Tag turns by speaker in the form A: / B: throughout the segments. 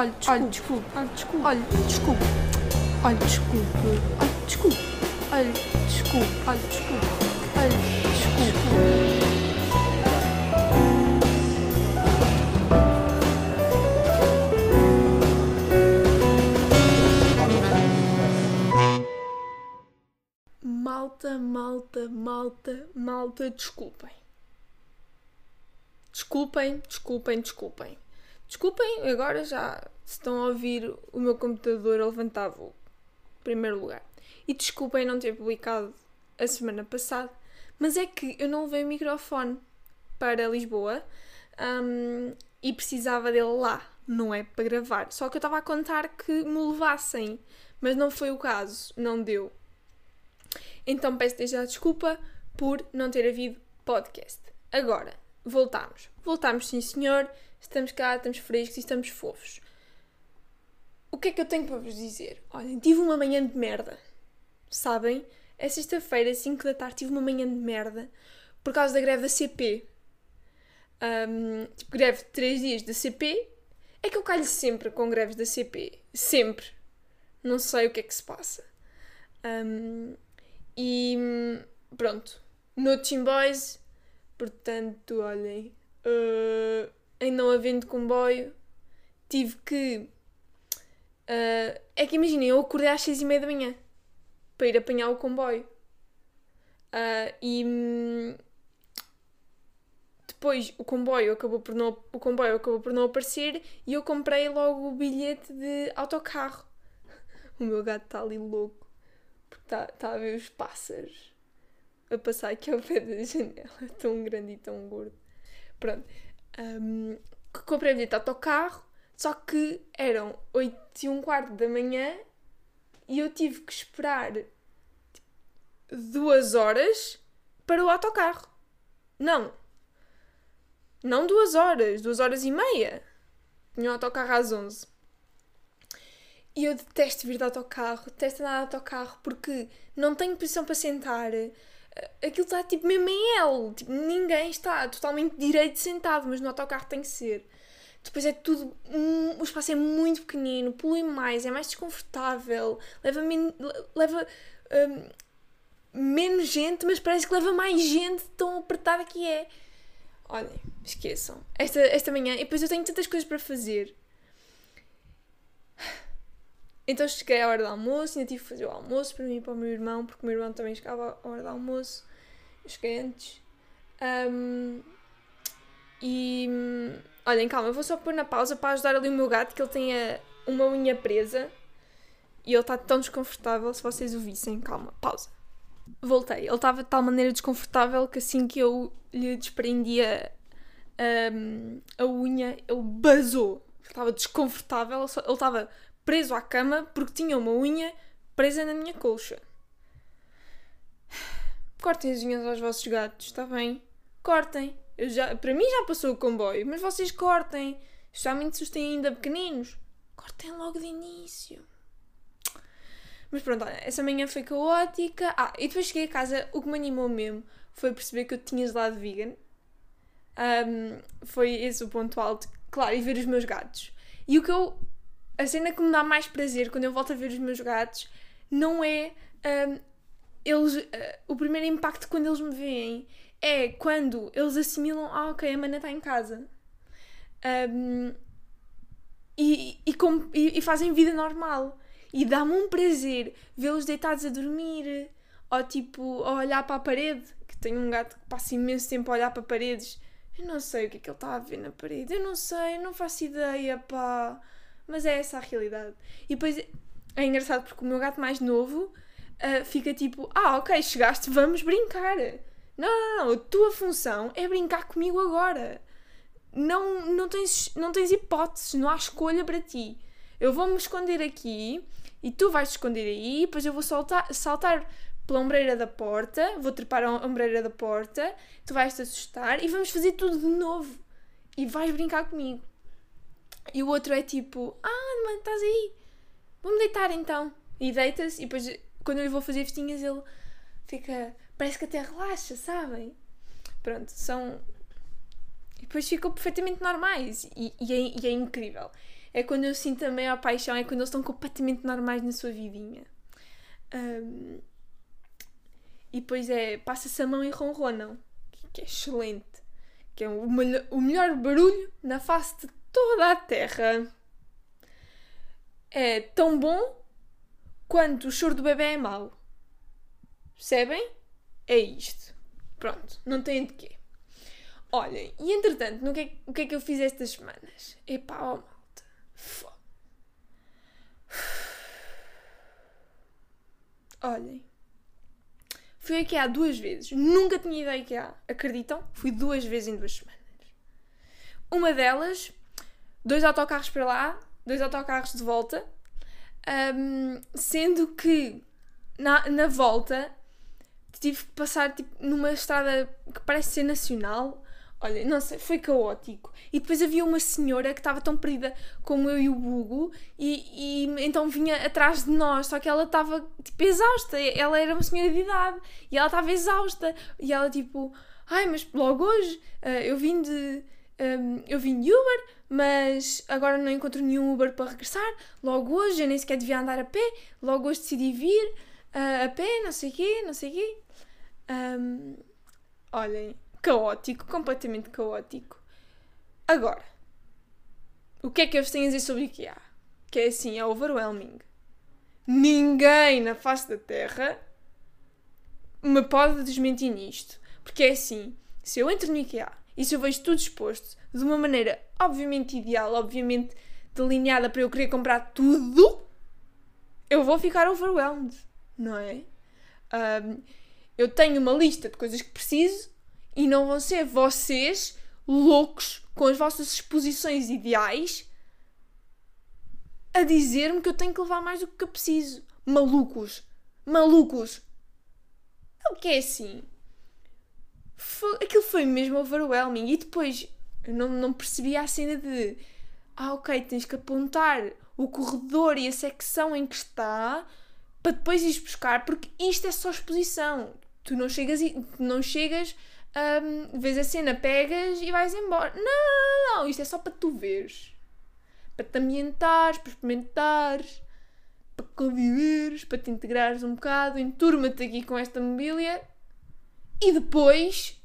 A: Olha, desculpe. Olha, desculpe. Olha, desculpe. Olha, desculpe. Olha, desculpe. Olha, desculpe. Olha, desculpe. Olha, desculpe. Malta, malta, malta, malta, desculpem. Desculpem, desculpem, desculpem. Desculpem, agora já estão a ouvir o meu computador a levantar. Primeiro lugar. E desculpem não ter publicado a semana passada, mas é que eu não levei o microfone para Lisboa hum, e precisava dele lá, não é para gravar. Só que eu estava a contar que me levassem, mas não foi o caso, não deu. Então peço já desculpa por não ter havido podcast. Agora, voltamos. Voltamos, sim senhor. Estamos cá, estamos frescos e estamos fofos. O que é que eu tenho para vos dizer? Olhem, tive uma manhã de merda. Sabem? É sexta-feira, 5 da tarde, tive uma manhã de merda por causa da greve da CP. Um, tipo, greve de 3 dias da CP. É que eu calho sempre com greves da CP. Sempre. Não sei o que é que se passa. Um, e pronto. No Team Boys, portanto, olhem. Uh, em não havendo comboio, tive que. Uh, é que imaginem, eu acordei às seis e meia da manhã para ir apanhar o comboio. Uh, e hum, depois o comboio acabou por não o comboio acabou por não aparecer e eu comprei logo o bilhete de autocarro. O meu gato está ali louco porque está tá a ver os pássaros a passar aqui ao pé da janela. Tão grande e tão gordo. Pronto. Um, comprei o bilhete de autocarro, só que eram 8 e um quarto da manhã e eu tive que esperar tipo, duas horas para o autocarro. Não. Não duas horas, duas horas e meia. Tinha o autocarro às 11. E eu detesto vir de autocarro, detesto andar de autocarro porque não tenho posição para sentar. Aquilo está tipo mesmo em L. Tipo, ninguém está totalmente direito sentado, mas no autocarro tem que ser. Depois é tudo. Um, o espaço é muito pequenino, polui mais, é mais desconfortável, leva, men leva um, menos gente, mas parece que leva mais gente tão apertada que é. Olhem, esqueçam. Esta, esta manhã, e depois eu tenho tantas coisas para fazer. Então cheguei à hora do almoço, ainda tive que fazer o almoço para mim e para o meu irmão, porque o meu irmão também chegava à hora do almoço. Eu cheguei antes. Um, e olhem, calma, eu vou só pôr na pausa para ajudar ali o meu gato, que ele tem uma unha presa e ele está tão desconfortável. Se vocês o vissem, calma, pausa. Voltei. Ele estava de tal maneira desconfortável que assim que eu lhe desprendia um, a unha, ele basou. Estava desconfortável, ele estava preso à cama porque tinha uma unha presa na minha colcha. Cortem as unhas aos vossos gatos, está bem? Cortem. Eu já, para mim já passou o comboio, mas vocês cortem. Especialmente se os têm ainda pequeninos. Cortem logo de início. Mas pronto, olha, essa manhã foi caótica. Ah, e depois cheguei a casa, o que me animou mesmo foi perceber que eu tinha gelado vegan. Um, foi esse o ponto alto. Claro, e ver os meus gatos. E o que eu a cena que me dá mais prazer quando eu volto a ver os meus gatos não é um, eles, uh, o primeiro impacto quando eles me veem é quando eles assimilam, ah ok, a mana está em casa. Um, e, e, com, e, e, fazem vida normal. E dá-me um prazer vê-los deitados a dormir, ou tipo, a olhar para a parede, que tenho um gato que passa imenso tempo a olhar para paredes. Eu não sei o que é que ele está a ver na parede, eu não sei, eu não faço ideia, pá. Mas é essa a realidade. E depois é engraçado porque o meu gato mais novo uh, fica tipo: Ah, ok, chegaste, vamos brincar. Não, não, não, a tua função é brincar comigo agora. Não, não, tens, não tens hipóteses, não há escolha para ti. Eu vou-me esconder aqui e tu vais te esconder aí, depois eu vou saltar, saltar pela ombreira da porta, vou trepar a ombreira da porta, tu vais te assustar e vamos fazer tudo de novo. E vais brincar comigo. E o outro é tipo, ah, mano, estás aí, vamos deitar então. E deita-se, e depois, quando eu lhe vou fazer festinhas, ele fica, parece que até relaxa, sabem? Pronto, são. E depois ficam perfeitamente normais, e, e, é, e é incrível. É quando eu sinto a maior paixão, é quando eles estão completamente normais na sua vidinha. Um, e depois é, passa-se a mão e ronronam, que é excelente. Que é o, melhor, o melhor barulho na face de toda a Terra. É tão bom quanto o choro do bebê é mau. Percebem? É isto. Pronto, não tem de quê. Olhem, e entretanto, no que é, o que é que eu fiz estas semanas? Epá, ó oh, malta. Foda. Olhem. Fui aqui há duas vezes. Nunca tinha ido a IKEA. Acreditam? Fui duas vezes em duas semanas. Uma delas, dois autocarros para lá, dois autocarros de volta. Um, sendo que na, na volta tive que passar tipo, numa estrada que parece ser nacional. Olha, não sei, foi caótico. E depois havia uma senhora que estava tão perdida como eu e o Bugo, e, e então vinha atrás de nós, só que ela estava tipo exausta. Ela era uma senhora de idade e ela estava exausta. E ela tipo, ai, mas logo hoje uh, eu vim de. Um, eu vim de Uber, mas agora não encontro nenhum Uber para regressar. Logo hoje eu nem sequer devia andar a pé. Logo hoje decidi vir uh, a pé, não sei o quê, não sei o quê. Um, olhem, caótico, completamente caótico. Agora, o que é que eu vos tenho a dizer sobre IKEA? Que é assim, é overwhelming. Ninguém na face da Terra me pode desmentir nisto. Porque é assim, se eu entro no IKEA e se eu vejo tudo exposto de uma maneira obviamente ideal, obviamente delineada para eu querer comprar tudo, eu vou ficar overwhelmed, não é? Um, eu tenho uma lista de coisas que preciso e não vão ser vocês loucos com as vossas exposições ideais a dizer-me que eu tenho que levar mais do que eu preciso. Malucos! Malucos! O que é assim? Foi, aquilo foi mesmo overwhelming. E depois eu não, não percebi a cena de ah, ok, tens que apontar o corredor e a secção em que está para depois ires buscar, porque isto é só exposição tu não chegas e não chegas, um, vês a cena, pegas e vais embora. Não, não, não, isto é só para tu veres. Para te ambientares, para experimentares, para conviveres, para te integrares um bocado, enturma-te aqui com esta mobília e depois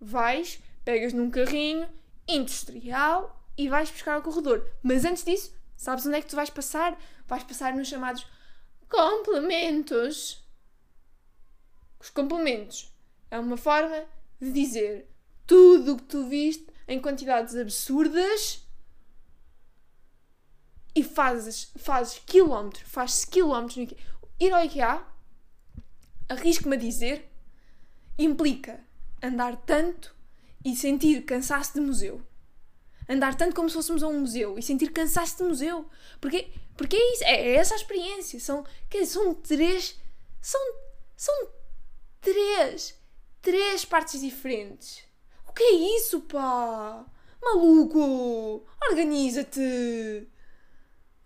A: vais, pegas num carrinho industrial e vais buscar ao corredor. Mas antes disso, sabes onde é que tu vais passar? Vais passar nos chamados complementos. Os complementos é uma forma de dizer tudo o que tu viste em quantidades absurdas e fazes, fazes quilómetros, fazes quilómetros no IKEA. Ir ao IKEA, arrisco-me a dizer, implica andar tanto e sentir cansaço de museu. Andar tanto como se fôssemos a um museu e sentir cansaço de museu. Porque, porque é isso, é, é essa a experiência. São, dizer, são três. São, são Três! Três partes diferentes! O que é isso, pá? Maluco! Organiza-te!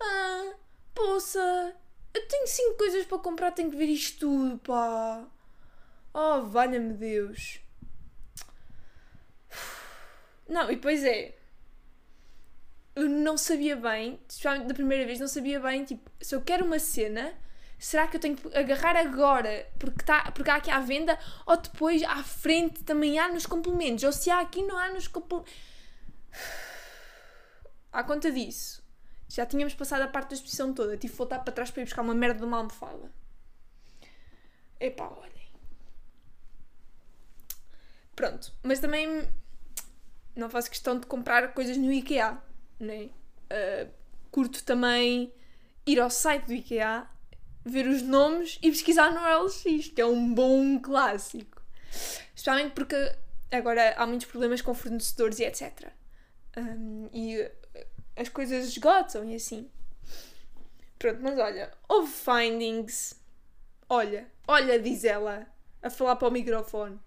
A: Ah, poça! Eu tenho cinco coisas para comprar, tenho que ver isto tudo, pá! Oh, valha-me Deus! Não, e depois é. Eu não sabia bem, da primeira vez, não sabia bem, tipo, se eu quero uma cena será que eu tenho que agarrar agora porque, tá, porque há aqui à venda ou depois à frente também há nos complementos? Ou se há aqui não há nos complementos? À conta disso, já tínhamos passado a parte da exposição toda. Tive que voltar para trás para ir buscar uma merda de uma almofada. Epá, olhem. Pronto, mas também não faço questão de comprar coisas no IKEA, né? Uh, curto também ir ao site do IKEA ver os nomes e pesquisar no LX, que é um bom clássico. Especialmente porque agora há muitos problemas com fornecedores e etc. Um, e as coisas esgotam e assim. Pronto, mas olha, houve findings. Olha, olha, diz ela, a falar para o microfone.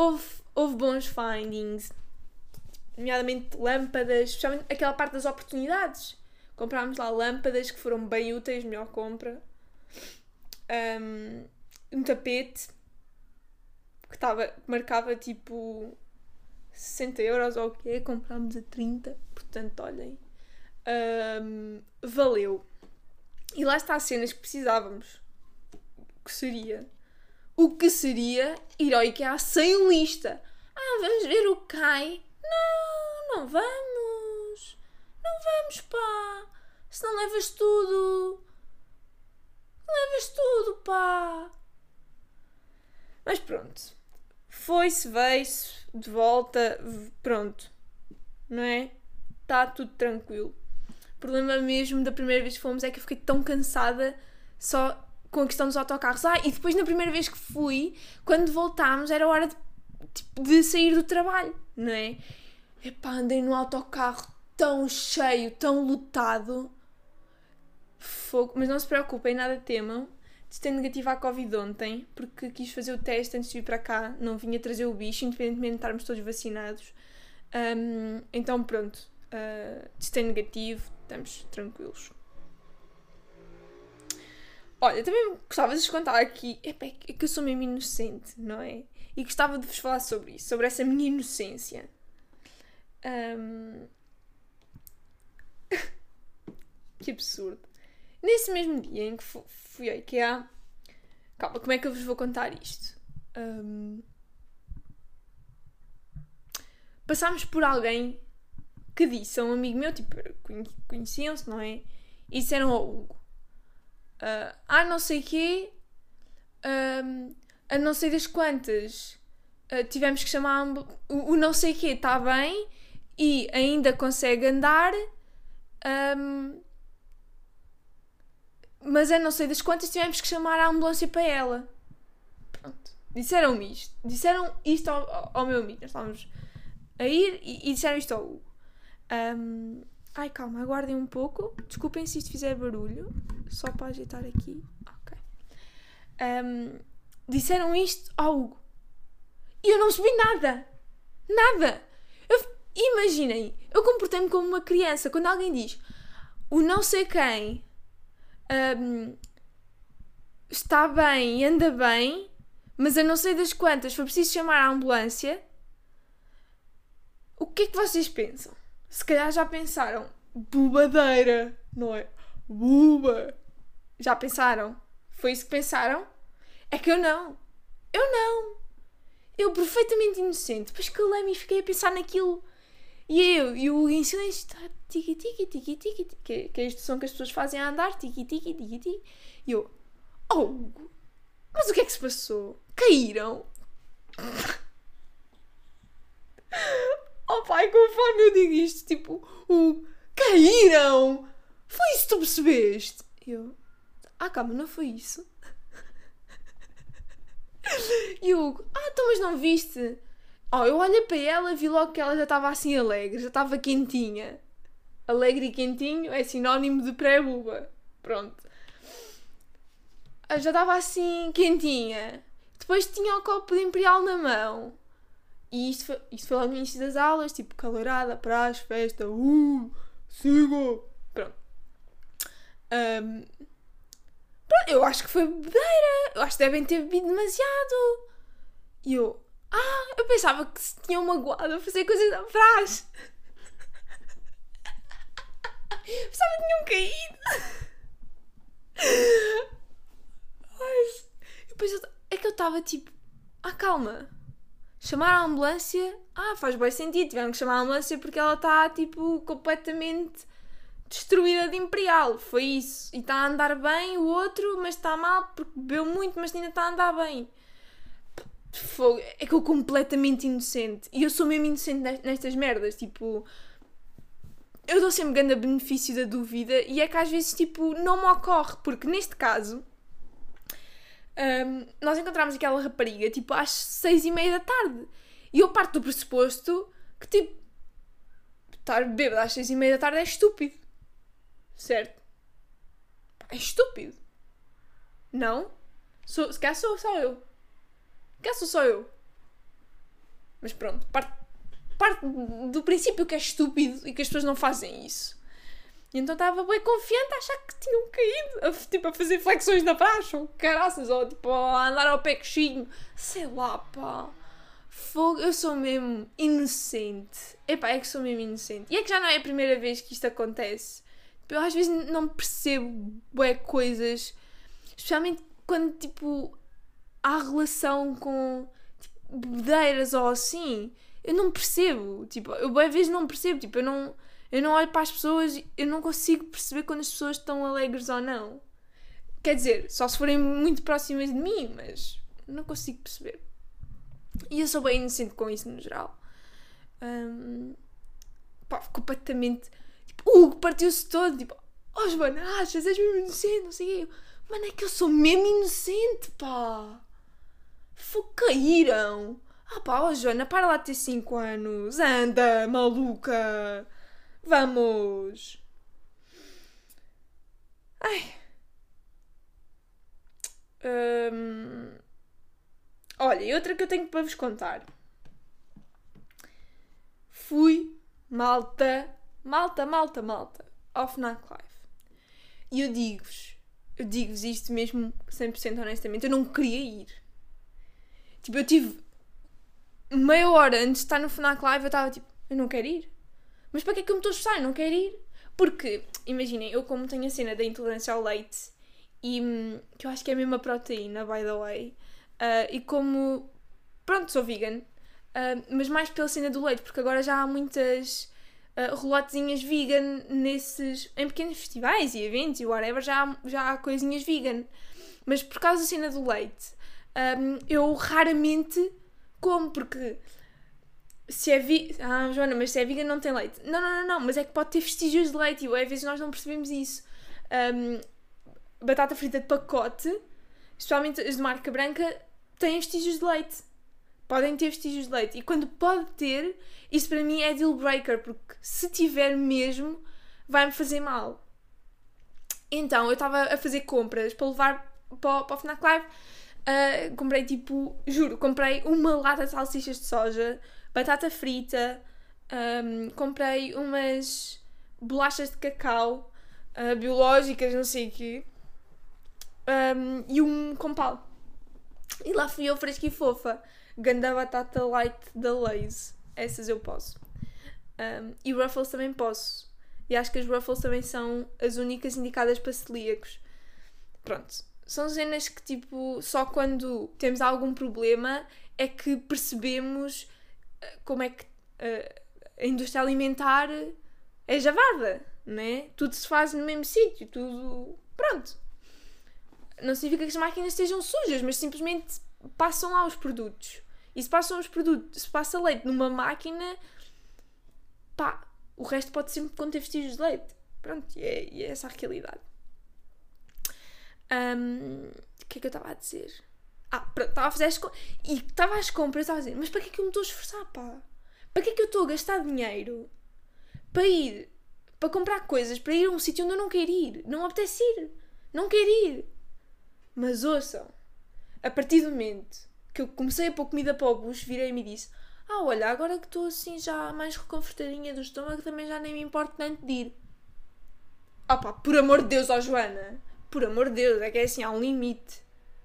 A: Houve, houve bons findings, nomeadamente lâmpadas, especialmente aquela parte das oportunidades. Comprámos lá lâmpadas que foram bem úteis, melhor compra um, um tapete que estava, marcava tipo 60 euros ou o quê, comprámos a 30, portanto, olhem. Um, valeu. E lá está as cenas que precisávamos. Que seria? O que seria ir ao IKEA sem lista? Ah, vamos ver o Kai. Não, não vamos. Não vamos, pá. Se não levas tudo. Levas tudo, pá. Mas pronto. Foi-se, veio-se, de volta, pronto. Não é? Está tudo tranquilo. O problema mesmo da primeira vez que fomos é que eu fiquei tão cansada só com a questão dos autocarros. Ah, e depois na primeira vez que fui, quando voltámos, era hora de, tipo, de sair do trabalho, não é? Epá, andei no autocarro tão cheio, tão lotado. Fogo. Mas não se preocupem, nada temam. Testei negativo à Covid ontem, porque quis fazer o teste antes de vir para cá. Não vinha trazer o bicho, independentemente de estarmos todos vacinados. Um, então, pronto. Uh, testei negativo, estamos tranquilos. Olha, também gostava de vos contar aqui. É que eu sou mesmo inocente, não é? E gostava de vos falar sobre isso, sobre essa minha inocência. Um... que absurdo. Nesse mesmo dia em que fui ao IKEA. Calma, como é que eu vos vou contar isto? Um... Passámos por alguém que disse a um amigo meu, tipo, conheciam-se, não é? E disseram ao Hugo: uh, Ah, não sei quê, um, a não sei das quantas, uh, tivemos que chamar o, o não sei quê está bem e ainda consegue andar. Um, mas a não sei das quantas tivemos que chamar a ambulância para ela. Pronto. Disseram-me isto. Disseram isto ao, ao, meu amigo. Nós estávamos a ir e, e disseram isto ao Hugo. Um, ai, calma, aguardem um pouco. Desculpem se isto fizer barulho. Só para ajeitar aqui. Ok. Um, disseram isto ao Hugo. E eu não percebi nada. Nada. Eu, imaginem, eu comportei-me como uma criança. Quando alguém diz o não sei quem um, está bem, anda bem, mas a não sei das quantas foi preciso chamar a ambulância, o que é que vocês pensam? Se calhar já pensaram, bubadeira, não é? Buba. Já pensaram? Foi isso que pensaram? É que eu não. Eu não. Eu perfeitamente inocente. Depois que eu lembro e fiquei a pensar naquilo. E eu, e o em silêncio está tiki tiki tiki tiki, que, que é este som que as pessoas fazem a andar, tiki tiki tiki tiki. E eu, oh, mas o que é que se passou? Caíram? Oh pai, conforme eu digo isto, tipo, o caíram! Foi isso que tu percebeste? E eu, ah, calma, não foi isso. E o ah, então mas não viste? Oh, eu olhei para ela, vi logo que ela já estava assim alegre, já estava quentinha alegre e quentinho é sinónimo de pré-buba. Pronto. Já estava assim quentinha. Depois tinha o copo de Imperial na mão. E isto foi, isto foi lá no início das aulas, tipo calorada, praxe, festa, uh, sigo. Pronto. Um, pronto. Eu acho que foi bebedeira. Eu acho que devem ter bebido demasiado. E eu, ah, eu pensava que se tinham magoado a fazer coisas da praxe. Pensava que tinham caído. Mas eu, é que eu estava tipo, ah, calma. Chamar a ambulância, ah, faz bem sentido. Tiveram que chamar a ambulância porque ela está tipo completamente destruída de imperial. Foi isso. E está a andar bem o outro, mas está mal porque bebeu muito, mas ainda está a andar bem. Fogo. É que eu completamente inocente. E eu sou mesmo inocente nestas merdas. Tipo, eu dou sempre grande benefício da dúvida e é que às vezes, tipo, não me ocorre, porque neste caso, um, nós encontramos aquela rapariga, tipo, às seis e meia da tarde. E eu parto do pressuposto que, tipo, estar bêbado às seis e meia da tarde é estúpido. Certo? É estúpido. Não? Sou, se calhar sou só eu. Se calhar sou só eu. Mas pronto, parto parte do princípio que é estúpido e que as pessoas não fazem isso. E então estava bem confiante a achar que tinham caído, a, tipo, a fazer flexões na praxe, ou caraças, ou tipo, a andar ao pé coxinho, sei lá, pá. Fogo, eu sou mesmo inocente. Epá, é que sou mesmo inocente. E é que já não é a primeira vez que isto acontece. Eu às vezes não percebo bué coisas, especialmente quando tipo há relação com tipo, bebedeiras ou assim. Eu não percebo. Tipo, eu às vezes não percebo. Tipo, eu não, eu não olho para as pessoas eu não consigo perceber quando as pessoas estão alegres ou não. Quer dizer, só se forem muito próximas de mim, mas não consigo perceber. E eu sou bem inocente com isso no geral. Um, pá, completamente. Tipo, Hugo partiu-se todo. Tipo, oh Joana, achas? És mesmo inocente, não sei o. Mano, é que eu sou mesmo inocente, pá. Foi caíram. Ah pá, oh Joana, para lá de ter 5 anos. Anda, maluca. Vamos. Ai. Hum... Olha, e outra que eu tenho para vos contar. Fui, malta, malta, malta, malta, ao FNAC Live. E eu digo-vos, eu digo-vos isto mesmo 100% honestamente, eu não queria ir. Tipo, eu tive meia hora antes de estar no FNAC Live, eu estava tipo, eu não quero ir. Mas para que é que eu me estou a esforçar? Não quero ir. Porque, imaginem, eu como tenho a cena da intolerância ao leite, e hum, que eu acho que é a mesma proteína, by the way, Uh, e como, pronto, sou vegan, uh, mas mais pela cena do leite, porque agora já há muitas uh, relotezinhas vegan nesses, em pequenos festivais e eventos e whatever, já há, já há coisinhas vegan. Mas por causa da cena do leite, um, eu raramente como, porque se é vi... Ah, Joana, mas se é vegan não tem leite. Não, não, não, não, mas é que pode ter vestígios de leite e às vezes nós não percebemos isso. Um, batata frita de pacote, especialmente as de marca branca, têm vestígios de leite. Podem ter vestígios de leite. E quando pode ter, isso para mim é deal breaker, porque se tiver mesmo, vai-me fazer mal. Então, eu estava a fazer compras para levar para, para o Fnac Live. Uh, comprei tipo, juro, comprei uma lata de salsichas de soja, batata frita, um, comprei umas bolachas de cacau uh, biológicas, não sei o quê, um, e um compal. E lá fui eu fresca e fofa. Ganda batata light da Lays. Essas eu posso. Um, e Ruffles também posso. E acho que as Ruffles também são as únicas indicadas para celíacos. Pronto. São cenas que, tipo, só quando temos algum problema é que percebemos como é que uh, a indústria alimentar é javarda, né? Tudo se faz no mesmo sítio, tudo. Pronto não significa que as máquinas estejam sujas, mas simplesmente passam lá os produtos. E se passam os produtos, se passa leite numa máquina, pá, o resto pode sempre conter vestígios de leite. Pronto, e é, é essa a realidade. Um, o que é que eu estava a dizer? Ah, estava a fazer as compras. E estava às compras, estava a dizer, mas para que é que eu me estou a esforçar, pá? Para que é que eu estou a gastar dinheiro para ir, para comprar coisas, para ir a um sítio onde eu não quero ir? Não me apetece ir. Não quero ir. Mas ouçam, a partir do momento que eu comecei a pôr comida para o bucho, virei-me e disse: Ah, olha, agora que estou assim já mais reconfortadinha do estômago, também já nem me importa tanto de ir. Ah pá, por amor de Deus, ó Joana, por amor de Deus, é que é assim, há um limite.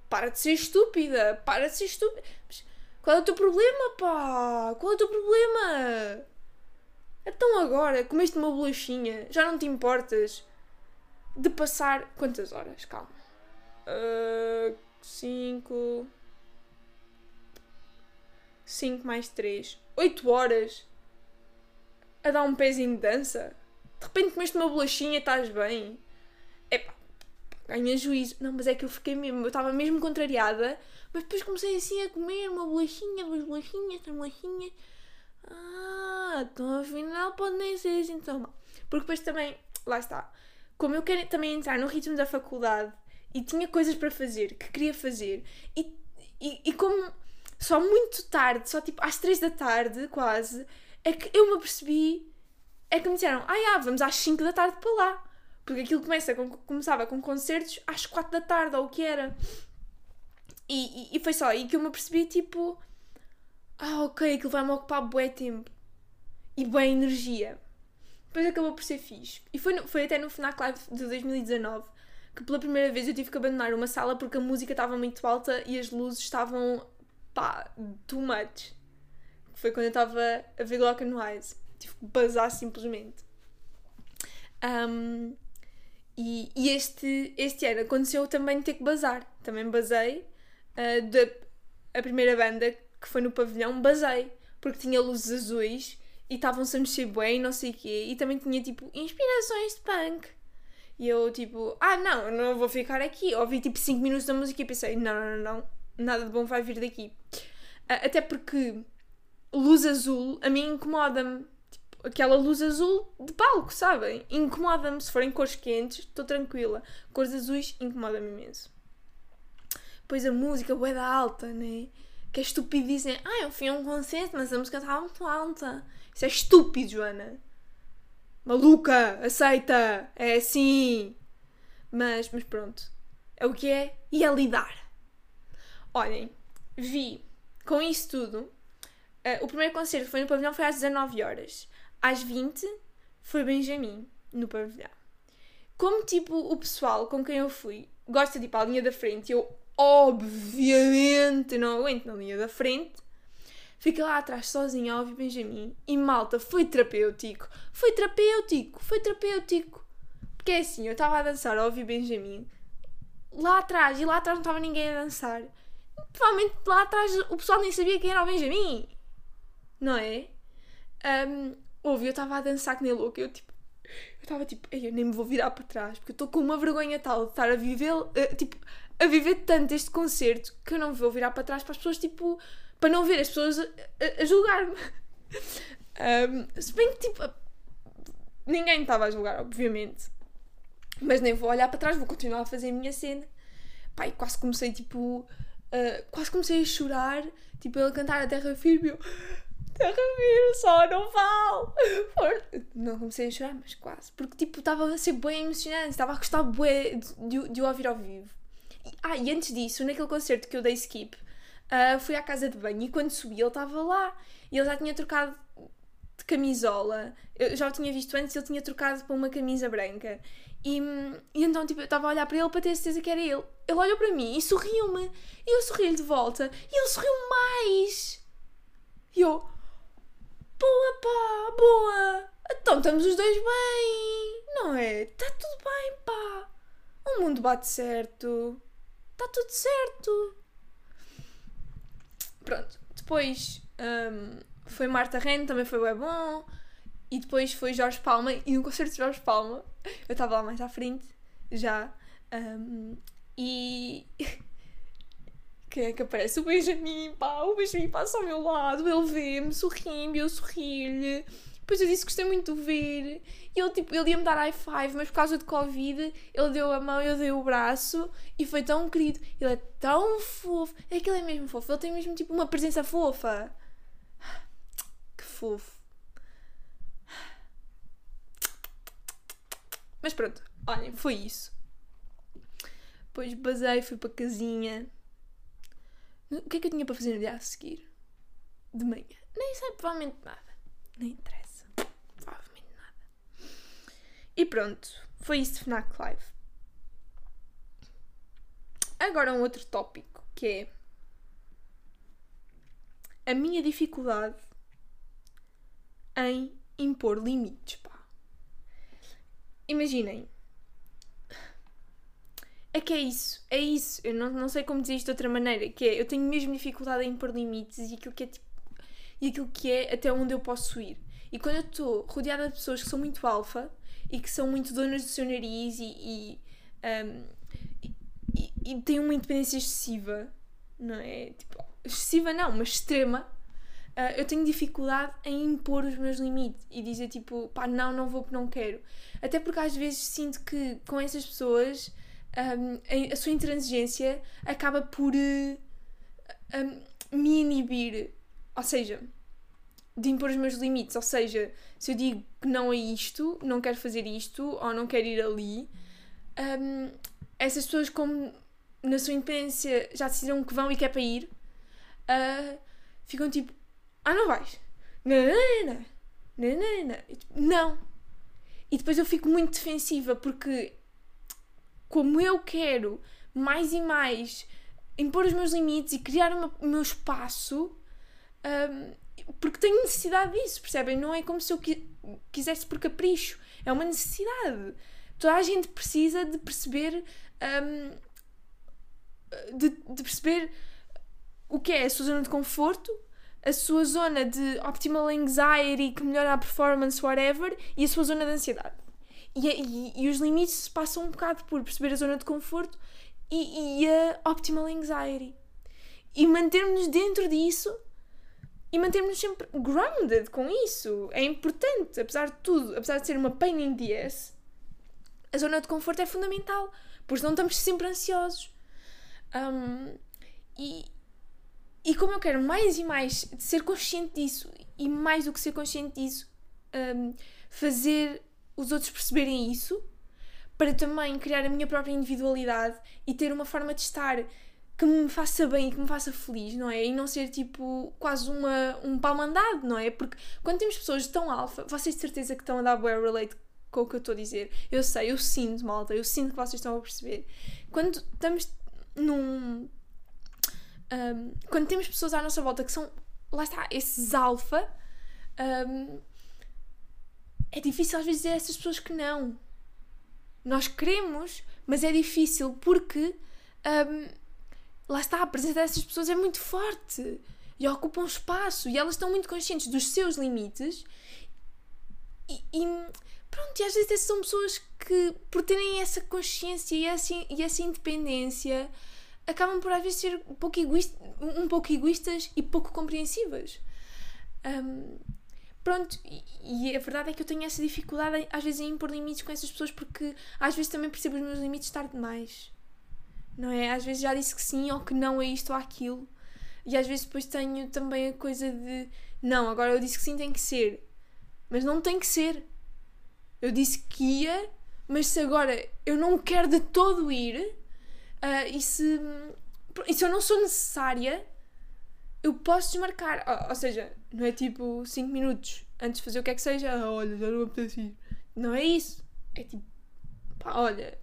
A: Para de ser estúpida, para de ser estúpida. Mas qual é o teu problema, pá? Qual é o teu problema? Então agora, comeste uma bolachinha, já não te importas de passar. Quantas horas? Calma. 5. 5 mais 3. 8 horas a dar um pezinho de dança. De repente comeste uma bolachinha, estás bem. Epá, ganha juízo. Não, mas é que eu fiquei mesmo, eu estava mesmo contrariada. Mas depois comecei assim a comer uma bolachinha, duas bolachinhas, três bolachinhas. Ah, então afinal pode nem ser assim tão mal. Porque depois também, lá está. Como eu quero também entrar no ritmo da faculdade e tinha coisas para fazer que queria fazer e, e, e como só muito tarde, só tipo às três da tarde quase, é que eu me apercebi, é que me disseram, ah, vamos às 5 da tarde para lá. Porque aquilo começa com, começava com concertos às 4 da tarde, ou o que era. E, e, e, foi só aí que eu me apercebi, tipo, ah, ok, aquilo vai-me ocupar bué tempo. E boa energia. Depois acabou por ser fixe. E foi, no, foi até no FNAC Live de 2019 que pela primeira vez eu tive que abandonar uma sala porque a música estava muito alta e as luzes estavam pá, too much. foi quando eu estava a ver Glock and Wise. Tive que bazar simplesmente. Um, e, e este, este ano aconteceu também ter que bazar. Também basei. Uh, da, a primeira banda que foi no pavilhão, basei. Porque tinha luzes azuis e estavam-se a mexer bem, não sei o quê. E também tinha tipo inspirações de punk. E eu tipo, ah não, não vou ficar aqui. Ouvi tipo 5 minutos da música e pensei, não, não, não, não, nada de bom vai vir daqui. Uh, até porque luz azul a mim incomoda-me aquela luz azul de palco, sabem? Incomoda-me. Se forem cores quentes, estou tranquila. Cores azuis, incomoda-me imenso. Pois a música, bué da alta, né? Que é estúpido dizer, ah, eu fui a um concerto, mas a música estava muito alta. Isso é estúpido, Joana. Maluca, aceita, é assim. Mas, mas pronto. É o que é e é lidar. Olhem, vi com isso tudo. Uh, o primeiro concerto foi no pavilhão, foi às 19 horas. Às 20 foi Benjamin, no pavilhão. Como, tipo, o pessoal com quem eu fui gosta de ir para a linha da frente, eu, obviamente, não aguento na linha da frente, fica lá atrás sozinha a ouvir Benjamin. E malta, foi terapêutico. Foi terapêutico, foi terapêutico. Porque é assim, eu estava a dançar a ouvir Benjamin lá atrás, e lá atrás não estava ninguém a dançar. Provavelmente lá atrás o pessoal nem sabia quem era o Benjamin. Não é? Um, Ouve, eu estava a dançar que nem louca. Eu tipo. Eu estava tipo, eu nem me vou virar para trás, porque eu estou com uma vergonha tal de estar a viver, uh, tipo, a viver tanto este concerto que eu não me vou virar para trás para as pessoas, tipo, para não ver as pessoas a, a, julgar-me. Um, se bem que, tipo, ninguém estava a julgar, obviamente, mas nem vou olhar para trás, vou continuar a fazer a minha cena. Pai, quase comecei, tipo, uh, quase comecei a chorar, tipo, ele cantar a Terra Firme. Eu, Terra só não vale. Não comecei a chorar, mas quase. Porque tipo, estava a ser bem emocionante, estava a gostar de, de, o ouvir ao vivo. E, ah, e antes disso, naquele concerto que eu dei skip, uh, fui à casa de banho e quando subi ele estava lá. E ele já tinha trocado de camisola. Eu já o tinha visto antes, ele tinha trocado para uma camisa branca. E, e então, tipo, eu estava a olhar para ele para ter certeza que era ele. Ele olhou para mim e sorriu-me. E eu sorri-lhe de volta. E ele sorriu mais. E eu, Boa, pá, boa! Então estamos os dois bem, não é? Está tudo bem, pá! O mundo bate certo. Está tudo certo. Pronto, depois um, foi Marta Ren, também foi bem bom. E depois foi Jorge Palma. E no concerto de Jorge Palma, eu estava lá mais à frente, já. Um, e quem é que aparece? O Benjamin, pá, o Benjamin passa ao meu lado, ele vê-me, sorri-me, eu sorri-lhe. Depois eu disse que gostei muito de ver. E ele, tipo, ele ia-me dar high five, mas por causa de Covid, ele deu a mão, eu dei o braço e foi tão querido. Ele é tão fofo. É que ele é mesmo fofo. Ele tem mesmo, tipo, uma presença fofa. Que fofo. Mas pronto, olhem, foi isso. Depois basei, fui para casinha. O que é que eu tinha para fazer no dia a seguir? De manhã? Nem sei, provavelmente nada. Nem interessa. E pronto, foi isso de FNAC Live. Agora um outro tópico que é a minha dificuldade em impor limites, pá. Imaginem, é que é isso, é isso. Eu não, não sei como dizer isto de outra maneira. Que é, eu tenho mesmo dificuldade em impor limites e aquilo que é tipo, e aquilo que é até onde eu posso ir. E quando eu estou rodeada de pessoas que são muito alfa e que são muito donas do seu nariz e, e, um, e, e têm uma independência excessiva, não é? Tipo, excessiva não, mas extrema. Uh, eu tenho dificuldade em impor os meus limites e dizer tipo, pá, não, não vou porque não quero. Até porque às vezes sinto que com essas pessoas um, a sua intransigência acaba por uh, um, me inibir. Ou seja, de impor os meus limites. Ou seja, se eu digo que não é isto, não quero fazer isto, ou não quero ir ali, um, essas pessoas, como na sua independência já decidiram que vão e que é para ir, uh, ficam tipo: Ah, não vais? Não, não, não, não, não, não. Tipo, não. E depois eu fico muito defensiva porque como eu quero mais e mais impor os meus limites e criar o meu, espaço, um, porque tenho necessidade disso, percebem? Não é como se eu quisesse por capricho, é uma necessidade. Toda a gente precisa de perceber. Um, de, de perceber o que é a sua zona de conforto, a sua zona de optimal anxiety que melhora a performance, whatever, e a sua zona de ansiedade. E, e, e os limites passam um bocado por perceber a zona de conforto e, e a optimal anxiety. E mantermos-nos dentro disso e mantermos-nos sempre grounded com isso. É importante, apesar de tudo, apesar de ser uma pain in the ass, a zona de conforto é fundamental, porque não estamos sempre ansiosos. Um, e, e como eu quero mais e mais ser consciente disso, e mais do que ser consciente disso, um, fazer os outros perceberem isso, para também criar a minha própria individualidade e ter uma forma de estar que me faça bem e que me faça feliz, não é? E não ser tipo quase uma, um palmandado, não é? Porque quando temos pessoas tão alfa, vocês de certeza que estão a dar boa relate com o que eu estou a dizer. Eu sei, eu sinto, malta, eu sinto que vocês estão a perceber. Quando estamos num. Um, quando temos pessoas à nossa volta que são, lá está, esses alfa, um, é difícil às vezes dizer a essas pessoas que não. Nós queremos, mas é difícil porque um, lá está, a presença dessas pessoas é muito forte e ocupam espaço e elas estão muito conscientes dos seus limites e, e pronto, e às vezes são pessoas que por terem essa consciência e essa, e essa independência acabam por às vezes ser um pouco, egoísta, um pouco egoístas e pouco compreensivas. Um, Pronto, e, a verdade é que eu tenho essa dificuldade às vezes em impor limites com essas pessoas porque às vezes também percebo os meus limites tarde demais. Não é? Às vezes já disse que sim ou que não a isto ou aquilo. E às vezes depois tenho também a coisa de não, agora eu disse que sim, tem que ser. Mas não tem que ser. Eu disse que ia, mas se agora eu não quero de todo ir, uh, e, se, e se eu não sou necessária, eu posso desmarcar. Ou, ou seja, não é tipo 5 minutos antes de fazer o que é que seja, ah, olha, já não apetece ir. Não é isso. É tipo, pá, olha,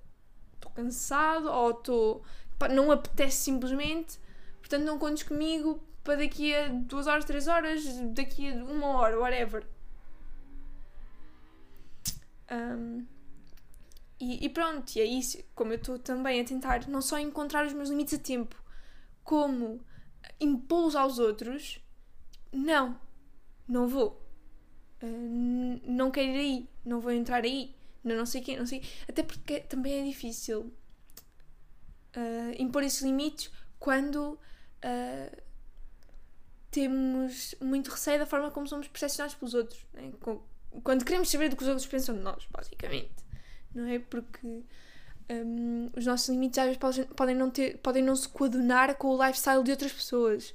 A: cansado ou estou. não apetece simplesmente, portanto não contes comigo para daqui a 2 horas, 3 horas, daqui a uma hora, whatever. Um, e, e, pronto, e é isso. Como eu estou também a tentar não só encontrar os meus limites a tempo, como impô-los aos outros, não, não vou. Uh, não quero ir aí, não vou entrar aí, não, não sei quem, não sei. Até porque também é difícil uh, impor esses limites quando uh, temos muito receio da forma como somos percepcionados pelos outros. Né? Quando queremos saber do que os outros pensam de nós, basicamente. Não é? Porque um, os nossos limites às vezes podem, não ter, podem não se coadunar com o lifestyle de outras pessoas.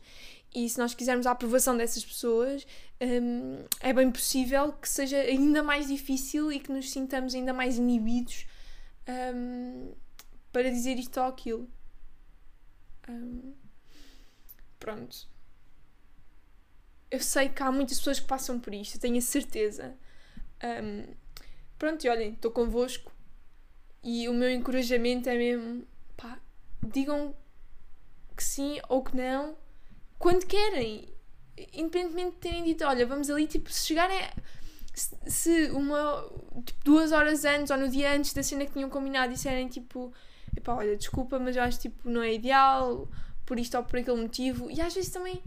A: E se nós quisermos a aprovação dessas pessoas, um, é bem possível que seja ainda mais difícil e que nos sintamos ainda mais inibidos um, para dizer isto ou aquilo. Um, pronto. Eu sei que há muitas pessoas que passam por isto, tenho a certeza. pronto, e olhem, estou convosco e o meu encorajamento é mesmo, pá, digam que sim ou que não quando querem. Independentemente de terem dito, olha, vamos ali, tipo, se chegarem. Se uma. Tipo, duas horas antes ou no dia antes da cena que tinham combinado disserem tipo, epá, olha, desculpa, mas eu acho tipo, não é ideal, por isto ou por aquele motivo. E às vezes também.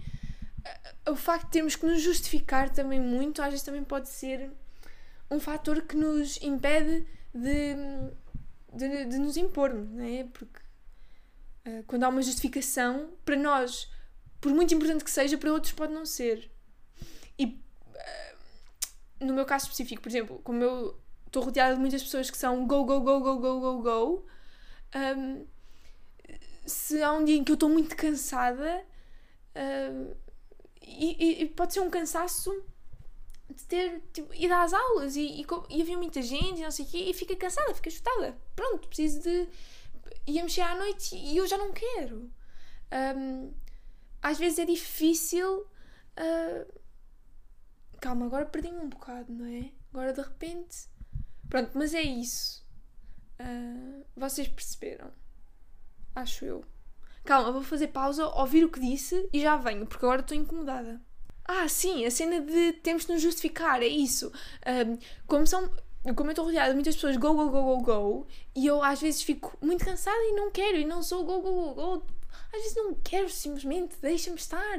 A: O facto de termos que nos justificar também muito, às vezes também pode ser um fator que nos impede de de, de nos impormos, não é? Porque uh, quando há uma justificação, para nós, por muito importante que seja, para outros pode não ser. E uh, no meu caso específico, por exemplo, como eu estou rodeada de muitas pessoas que são go, go, go, go, go, go, go, um, se há um dia em que eu estou muito cansada, uh, e, e, pode ser um cansaço de ter tipo, ido às aulas e, e, e havia muita gente e não sei o quê, e fica cansada, fica chutada. Pronto, preciso de ir a mexer à noite e eu já não quero. Um, às vezes é difícil. Uh... Calma, agora perdi-me um bocado, não é? Agora de repente. Pronto, mas é isso. Uh... Vocês perceberam? Acho eu. Calma, vou fazer pausa, ouvir o que disse e já venho, porque agora estou incomodada. Ah, sim, a cena de temos de nos justificar, é isso. Um, como são. Como eu estou rodeada de muitas pessoas go, go, go, go, go, e eu às vezes fico muito cansada e não quero, e não sou go, go, go, go. Às vezes não quero, simplesmente, deixa-me estar.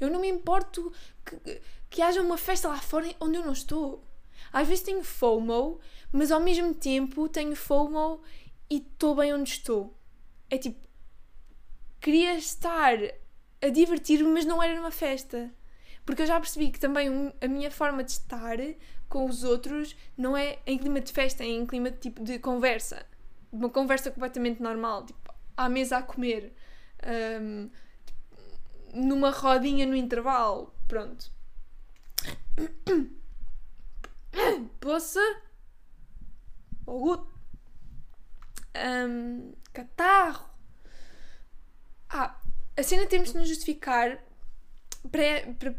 A: Eu não me importo que, que haja uma festa lá fora onde eu não estou. Às vezes tenho FOMO, mas ao mesmo tempo tenho FOMO e estou bem onde estou. É tipo, queria estar a divertir-me, mas não era numa festa. Porque eu já percebi que também a minha forma de estar com os outros não é em clima de festa, é em clima de, tipo, de conversa. Uma conversa completamente normal, tipo, à mesa a comer, um, numa rodinha no intervalo. Pronto. Poça. Um, catarro. Ah, a cena temos de nos justificar para, para,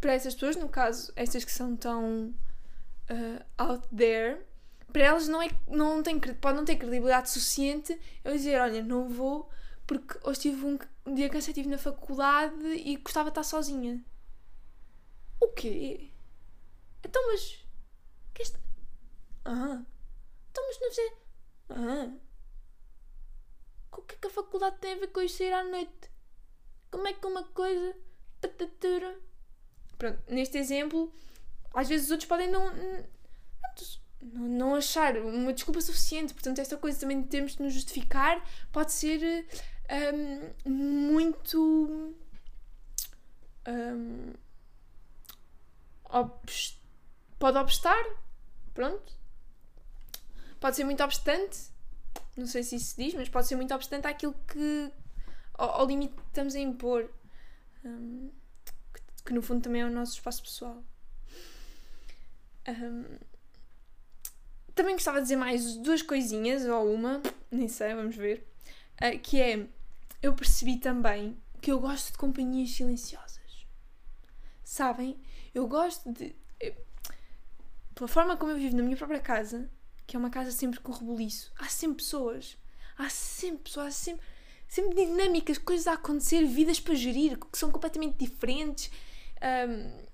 A: para essas pessoas, no caso, estas que são tão uh, out there, para elas não, é, não tem, pode não ter credibilidade suficiente eu dizer, olha, não vou porque hoje tive um, dia cansativo na faculdade e gostava de estar sozinha. O quê? Então, mas. Que esta... Ah. Então, mas não sei. Ah. O que é que a faculdade tem a ver com isso sair à noite? Como é que uma coisa. Pronto, neste exemplo, às vezes os outros podem não, não, não achar uma desculpa suficiente. Portanto, esta coisa também de termos de nos justificar pode ser um, muito. Um, obst pode obstar, pronto. Pode ser muito obstante, não sei se isso se diz, mas pode ser muito obstante àquilo que. ao, ao limite que estamos a impor. Um, que, que, no fundo também é o nosso espaço pessoal. Um, também gostava de dizer mais duas coisinhas, ou uma, nem sei, vamos ver. Uh, que é, eu percebi também que eu gosto de companhias silenciosas. Sabem? Eu gosto de. Eu, pela forma como eu vivo na minha própria casa, que é uma casa sempre com rebuliço, há sempre pessoas. Há sempre pessoas, há sempre, sempre dinâmicas, coisas a acontecer, vidas para gerir, que são completamente diferentes. Um,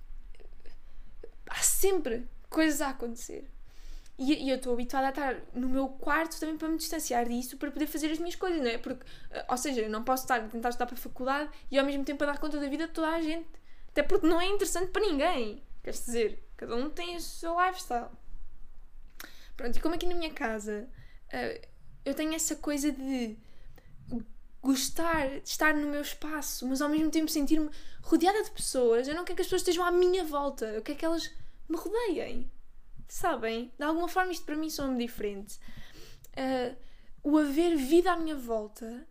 A: há sempre coisas a acontecer. E, e, eu estou habituada a estar no meu quarto também para me distanciar disso, para poder fazer as minhas coisas, não é? Porque, eh, ou seja, eu não posso estar a tentar estudar para a faculdade e ao mesmo tempo a dar conta da vida de toda a gente. Até porque não é interessante para ninguém. Quer dizer, cada um tem o seu lifestyle. Pronto, e como aqui na minha casa uh, eu tenho essa coisa de gostar de estar no meu espaço, mas ao mesmo tempo sentir-me rodeada de pessoas, eu não quero que as pessoas estejam à minha volta, eu quero que elas me rodeiem. Sabem? De alguma forma isto para mim são diferente. Uh, o haver vida à minha volta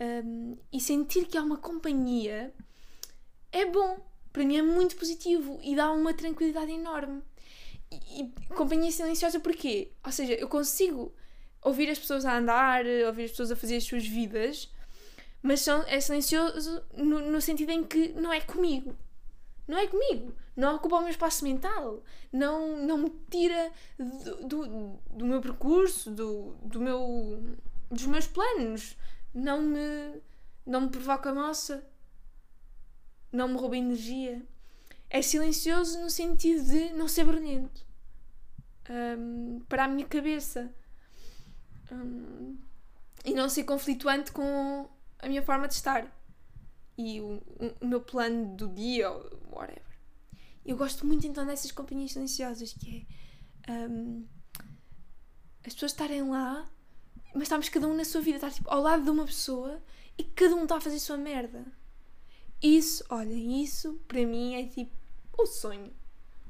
A: um, e sentir que há uma companhia é bom. Para mim é muito positivo e dá uma tranquilidade enorme. E, e companhia silenciosa porquê? Ou seja, eu consigo ouvir as pessoas a andar, ouvir as pessoas a fazer as suas vidas, mas são, é silencioso no, no sentido em que não é comigo. Não é comigo. Não ocupa o meu espaço mental. Não, não me tira do, do, do meu percurso, do, do meu, dos meus planos. Não me, não me provoca moça. Não me rouba energia. É silencioso no sentido de não ser barulhento. Um, para a minha cabeça. Um, e não ser conflituante com a minha forma de estar e o, o, meu plano do dia, whatever. Eu gosto muito então dessas companhias silenciosas, que é um, as pessoas estarem lá, mas estamos cada um na sua vida, estar tipo, ao lado de uma pessoa e cada um está a fazer a sua merda. Isso, olhem, isso para mim é tipo o sonho.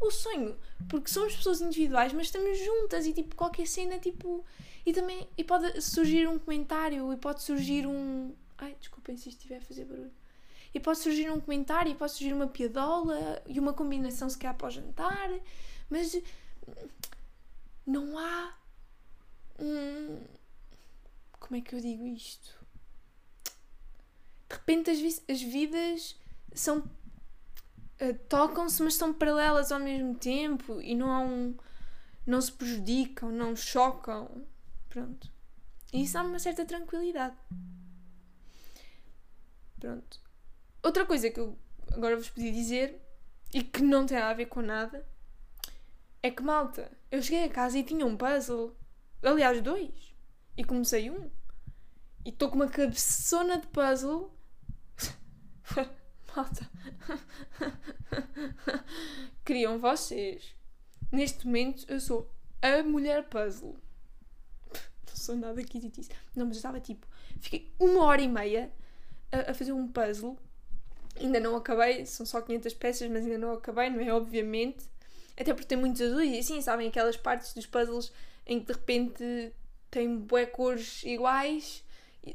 A: O sonho. Porque somos pessoas individuais, mas estamos juntas e tipo qualquer cena, tipo. E também. E pode surgir um comentário e pode surgir um. Ai, desculpem se estiver a fazer barulho e pode surgir um comentário, e pode surgir uma piadola e uma combinação se calhar para o jantar, mas não há um. Como é que eu digo isto? De repente as, as vidas são. Uh, tocam-se, mas são paralelas ao mesmo tempo e não há um. não se prejudicam, não chocam. Pronto. E isso dá uma certa tranquilidade. Pronto. Outra coisa que eu agora vos podia dizer, e que não tem a ver com nada, é que, malta, eu cheguei a casa e tinha um puzzle. Aliás, dois. E comecei um. E estou com uma cabeçona de puzzle. malta. Queriam vocês. Neste momento, eu sou a mulher puzzle. Não sou nada quisitíssima. Não, mas eu estava tipo. Fiquei uma hora e meia a, a fazer um puzzle. Ainda não acabei, são só 500 peças, mas ainda não acabei, não é? Obviamente. Até porque tem muitos azuis e assim, sabem? Aquelas partes dos puzzles em que de repente tem bué cores iguais,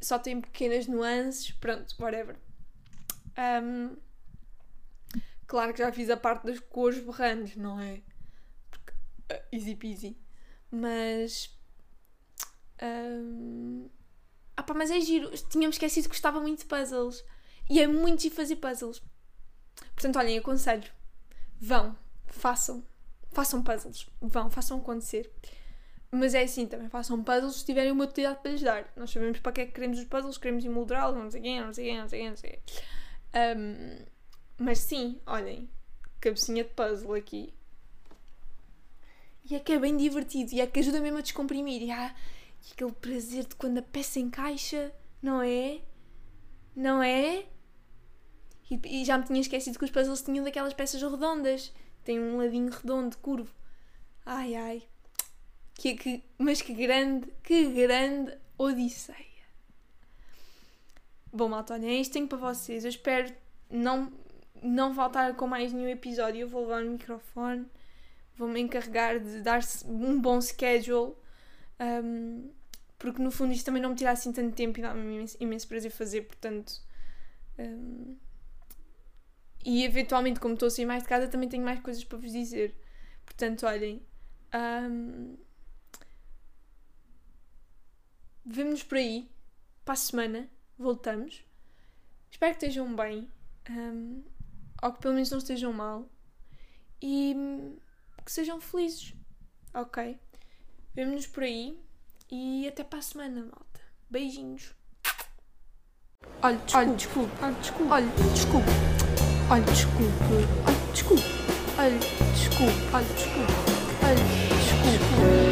A: só tem pequenas nuances, pronto, whatever. Um, claro que já fiz a parte das cores berrantes, não é? Porque, uh, easy peasy. Mas. Um, ah pá, mas é giro. Tínhamos esquecido que gostava muito de puzzles. E é muito giro fazer puzzles. Portanto, olhem, aconselho. Vão, façam. Façam puzzles. Vão, façam acontecer. Mas é assim, também façam puzzles se tiverem uma utilidade para lhes dar. Nós sabemos para que é que queremos os puzzles, queremos emoldurá-los, não sei quem, não sei quem, não sei quem, não sei quem. Um, mas sim, olhem, cabecinha de puzzle aqui. E é que é bem divertido, e é que ajuda mesmo a descomprimir. E há aquele prazer de quando a peça encaixa, não é? Não é? E, e já me tinha esquecido que os puzzles tinham daquelas peças redondas. Tem um ladinho redondo, curvo. Ai ai. Que, que, mas que grande, que grande odisseia. Bom, malta, olha, é isto tenho para vocês. Eu espero não, não voltar com mais nenhum episódio. Eu vou levar o microfone, vou-me encarregar de dar um bom schedule. Um, porque no fundo isto também não me tira assim tanto tempo e dá-me imenso, imenso prazer fazer, portanto. Um, e eventualmente, como estou a sair mais de casa, também tenho mais coisas para vos dizer. Portanto, olhem. Um, Vemo-nos por aí. Para a semana. Voltamos. Espero que estejam bem. Um, ou que pelo menos não estejam mal. E que sejam felizes. Ok? Vemo-nos por aí. E até para a semana, malta. Beijinhos. Olha, desculpe. Olha, desculpe. Olha, desculpe. Olha, desculpe. Olha, desculpe. Olha, desculpe. Olha, desculpe. Olha, desculpe.